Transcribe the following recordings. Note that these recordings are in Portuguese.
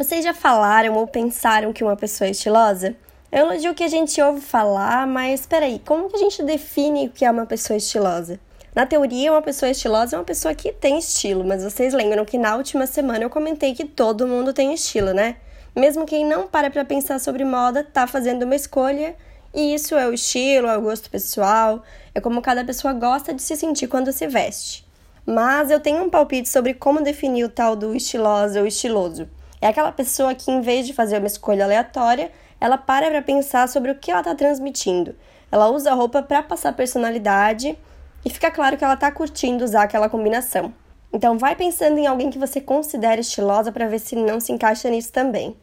Vocês já falaram ou pensaram que uma pessoa é estilosa? É um elogio que a gente ouve falar, mas peraí, como que a gente define o que é uma pessoa estilosa? Na teoria, uma pessoa estilosa é uma pessoa que tem estilo, mas vocês lembram que na última semana eu comentei que todo mundo tem estilo, né? Mesmo quem não para para pensar sobre moda tá fazendo uma escolha, e isso é o estilo, é o gosto pessoal, é como cada pessoa gosta de se sentir quando se veste. Mas eu tenho um palpite sobre como definir o tal do estilosa ou estiloso. É aquela pessoa que, em vez de fazer uma escolha aleatória, ela para para pensar sobre o que ela está transmitindo. Ela usa a roupa para passar personalidade e fica claro que ela está curtindo usar aquela combinação. Então, vai pensando em alguém que você considera estilosa para ver se não se encaixa nisso também.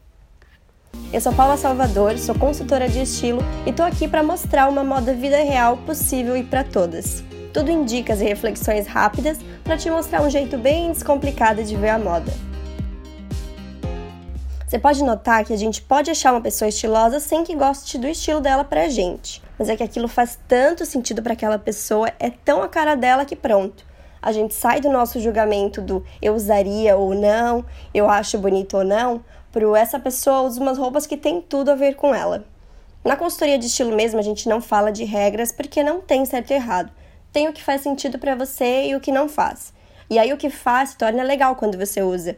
Eu sou Paula Salvador, sou consultora de estilo e estou aqui para mostrar uma moda vida real possível e para todas. Tudo em dicas e reflexões rápidas para te mostrar um jeito bem descomplicado de ver a moda. Você pode notar que a gente pode achar uma pessoa estilosa sem que goste do estilo dela pra gente. Mas é que aquilo faz tanto sentido para aquela pessoa, é tão a cara dela que pronto. A gente sai do nosso julgamento do eu usaria ou não, eu acho bonito ou não, pro essa pessoa usa umas roupas que tem tudo a ver com ela. Na consultoria de estilo mesmo, a gente não fala de regras porque não tem certo e errado. Tem o que faz sentido para você e o que não faz. E aí o que faz se torna legal quando você usa.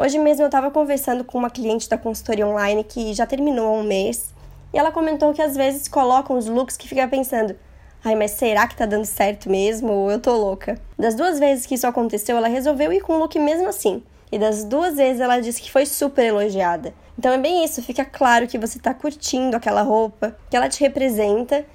Hoje mesmo eu estava conversando com uma cliente da consultoria online que já terminou há um mês e ela comentou que às vezes colocam os looks que fica pensando: ai, mas será que tá dando certo mesmo ou eu tô louca? Das duas vezes que isso aconteceu, ela resolveu ir com o look mesmo assim. E das duas vezes ela disse que foi super elogiada. Então é bem isso, fica claro que você tá curtindo aquela roupa, que ela te representa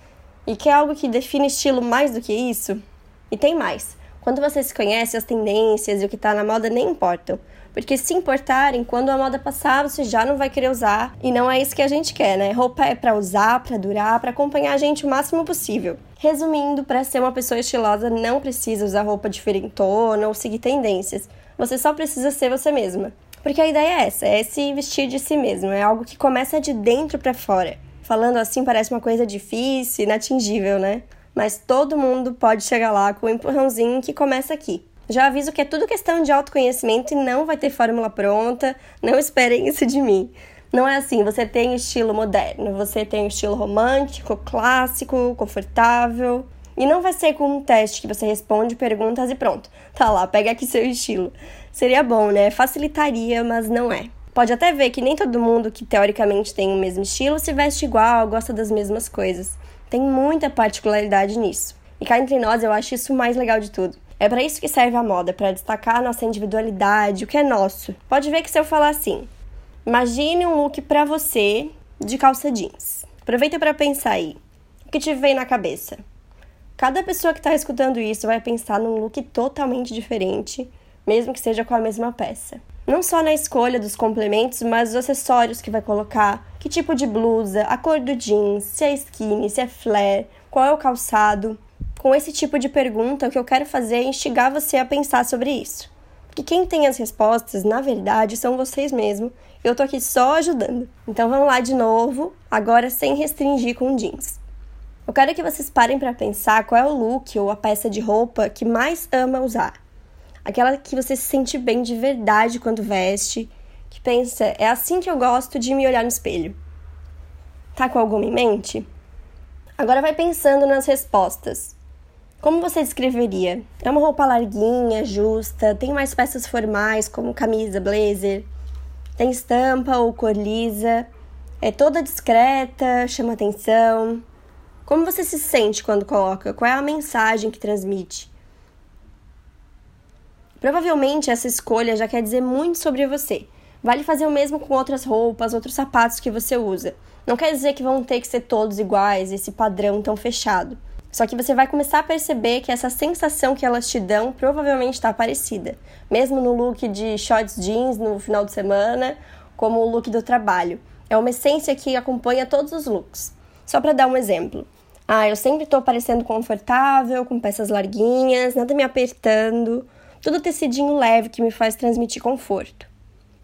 e que é algo que define estilo mais do que isso. E tem mais. Quando você se conhece, as tendências e o que tá na moda nem importam. Porque se importarem, quando a moda passar, você já não vai querer usar. E não é isso que a gente quer, né? Roupa é para usar, para durar, para acompanhar a gente o máximo possível. Resumindo, para ser uma pessoa estilosa, não precisa usar roupa diferentona ou seguir tendências. Você só precisa ser você mesma. Porque a ideia é essa, é se vestir de si mesmo, é algo que começa de dentro para fora. Falando assim parece uma coisa difícil, inatingível, né? Mas todo mundo pode chegar lá com o um empurrãozinho que começa aqui. Já aviso que é tudo questão de autoconhecimento e não vai ter fórmula pronta, não esperem isso de mim. Não é assim, você tem estilo moderno, você tem estilo romântico, clássico, confortável. E não vai ser com um teste que você responde perguntas e pronto. Tá lá, pega aqui seu estilo. Seria bom, né? Facilitaria, mas não é. Pode até ver que nem todo mundo que teoricamente tem o mesmo estilo se veste igual, gosta das mesmas coisas. Tem muita particularidade nisso. E cá entre nós, eu acho isso mais legal de tudo. É para isso que serve a moda, para destacar a nossa individualidade, o que é nosso. Pode ver que se eu falar assim, imagine um look para você de calça jeans. Aproveita para pensar aí. O que te vem na cabeça? Cada pessoa que está escutando isso vai pensar num look totalmente diferente, mesmo que seja com a mesma peça. Não só na escolha dos complementos, mas os acessórios que vai colocar, que tipo de blusa, a cor do jeans, se é skinny, se é flare, qual é o calçado. Com esse tipo de pergunta, o que eu quero fazer é instigar você a pensar sobre isso. Porque quem tem as respostas, na verdade, são vocês mesmos. Eu tô aqui só ajudando. Então vamos lá de novo, agora sem restringir com jeans. Eu quero que vocês parem para pensar qual é o look ou a peça de roupa que mais ama usar. Aquela que você se sente bem de verdade quando veste, que pensa, é assim que eu gosto de me olhar no espelho. Tá com alguma em mente? Agora vai pensando nas respostas. Como você descreveria? É uma roupa larguinha, justa, tem mais peças formais como camisa, blazer, tem estampa ou cor lisa, é toda discreta, chama atenção. Como você se sente quando coloca? Qual é a mensagem que transmite? Provavelmente essa escolha já quer dizer muito sobre você. Vale fazer o mesmo com outras roupas, outros sapatos que você usa. Não quer dizer que vão ter que ser todos iguais, esse padrão tão fechado. Só que você vai começar a perceber que essa sensação que elas te dão provavelmente está parecida, mesmo no look de shorts jeans no final de semana, como o look do trabalho. É uma essência que acompanha todos os looks. Só para dar um exemplo. Ah, eu sempre estou parecendo confortável, com peças larguinhas, nada me apertando, tudo tecidinho leve que me faz transmitir conforto.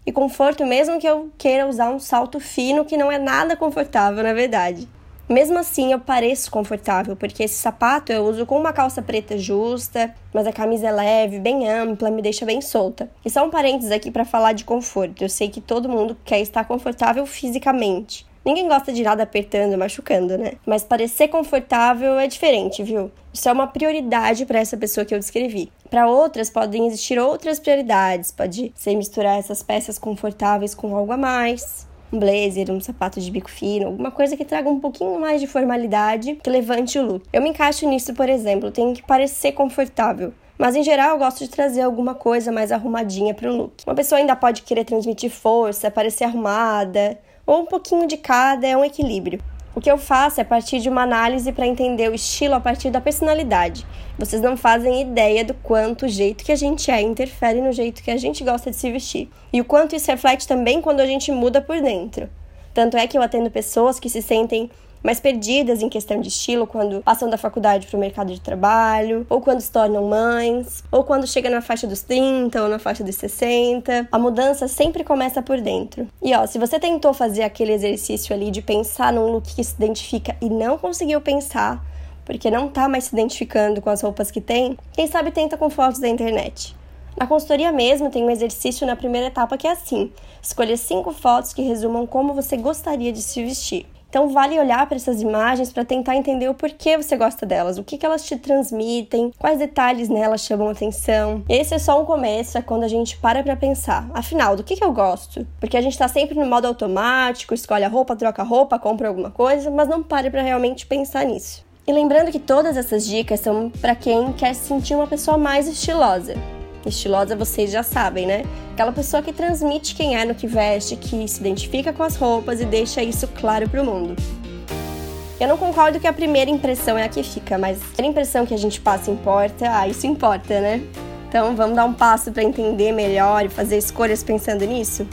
E conforto mesmo que eu queira usar um salto fino que não é nada confortável, na verdade. Mesmo assim, eu pareço confortável, porque esse sapato eu uso com uma calça preta justa, mas a camisa é leve, bem ampla, me deixa bem solta. E só um parênteses aqui para falar de conforto. Eu sei que todo mundo quer estar confortável fisicamente. Ninguém gosta de nada apertando, machucando, né? Mas parecer confortável é diferente, viu? Isso é uma prioridade para essa pessoa que eu descrevi. Para outras podem existir outras prioridades, pode ser misturar essas peças confortáveis com algo a mais, um blazer, um sapato de bico fino, alguma coisa que traga um pouquinho mais de formalidade, que levante o look. Eu me encaixo nisso, por exemplo, tem que parecer confortável. Mas em geral eu gosto de trazer alguma coisa mais arrumadinha para o look. Uma pessoa ainda pode querer transmitir força, parecer arrumada, ou um pouquinho de cada, é um equilíbrio. O que eu faço é partir de uma análise para entender o estilo a partir da personalidade. Vocês não fazem ideia do quanto o jeito que a gente é interfere no jeito que a gente gosta de se vestir. E o quanto isso reflete também quando a gente muda por dentro. Tanto é que eu atendo pessoas que se sentem mais perdidas em questão de estilo quando passam da faculdade para o mercado de trabalho, ou quando se tornam mães, ou quando chega na faixa dos 30 ou na faixa dos 60. A mudança sempre começa por dentro. E ó, se você tentou fazer aquele exercício ali de pensar num look que se identifica e não conseguiu pensar, porque não tá mais se identificando com as roupas que tem, quem sabe tenta com fotos da internet. Na consultoria mesmo tem um exercício na primeira etapa que é assim: escolha cinco fotos que resumam como você gostaria de se vestir. Então vale olhar para essas imagens para tentar entender o porquê você gosta delas, o que, que elas te transmitem, quais detalhes nelas chamam atenção. Esse é só um começo, é quando a gente para para pensar. Afinal, do que, que eu gosto? Porque a gente está sempre no modo automático, escolhe a roupa, troca a roupa, compra alguma coisa, mas não pare para realmente pensar nisso. E lembrando que todas essas dicas são para quem quer se sentir uma pessoa mais estilosa. Estilosa vocês já sabem, né? Aquela pessoa que transmite quem é no que veste, que se identifica com as roupas e deixa isso claro para o mundo. Eu não concordo que a primeira impressão é a que fica, mas a impressão que a gente passa importa, ah, isso importa, né? Então vamos dar um passo para entender melhor e fazer escolhas pensando nisso?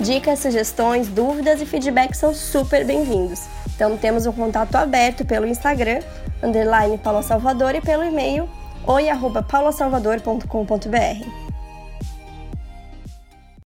Dicas, sugestões, dúvidas e feedback são super bem-vindos. Então temos um contato aberto pelo Instagram, underline Paula Salvador, e pelo e-mail oi.paulasalvador.com.br.